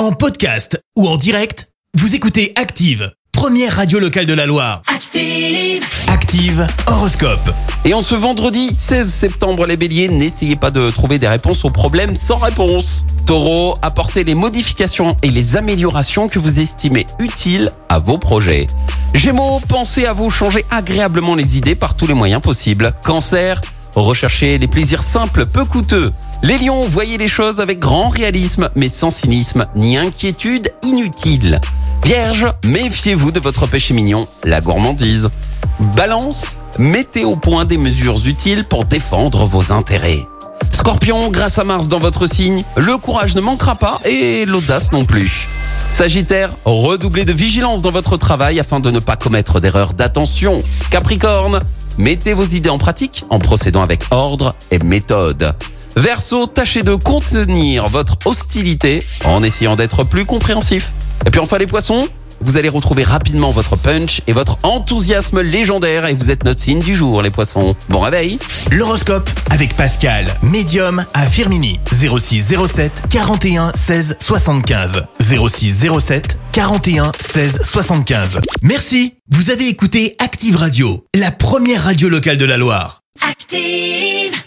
En podcast ou en direct, vous écoutez Active, première radio locale de la Loire. Active. Active Horoscope. Et en ce vendredi 16 septembre, les béliers, n'essayez pas de trouver des réponses aux problèmes sans réponse. Taureau, apportez les modifications et les améliorations que vous estimez utiles à vos projets. Gémeaux, pensez à vous changer agréablement les idées par tous les moyens possibles. Cancer, recherchez les plaisirs simples, peu coûteux. Les lions, voyez les choses avec grand réalisme, mais sans cynisme ni inquiétude inutile. Vierge, méfiez-vous de votre péché mignon, la gourmandise. Balance, mettez au point des mesures utiles pour défendre vos intérêts. Scorpion, grâce à Mars dans votre signe, le courage ne manquera pas et l'audace non plus. Sagittaire, redoublez de vigilance dans votre travail afin de ne pas commettre d'erreurs d'attention. Capricorne, mettez vos idées en pratique en procédant avec ordre et méthode. Verseau, tâchez de contenir votre hostilité en essayant d'être plus compréhensif. Et puis enfin les poissons, vous allez retrouver rapidement votre punch et votre enthousiasme légendaire et vous êtes notre signe du jour les poissons. Bon réveil L'horoscope avec Pascal, médium à Firmini. 06 07 41 16 75. 06 07 41 16 75. Merci, vous avez écouté Active Radio, la première radio locale de la Loire. Active.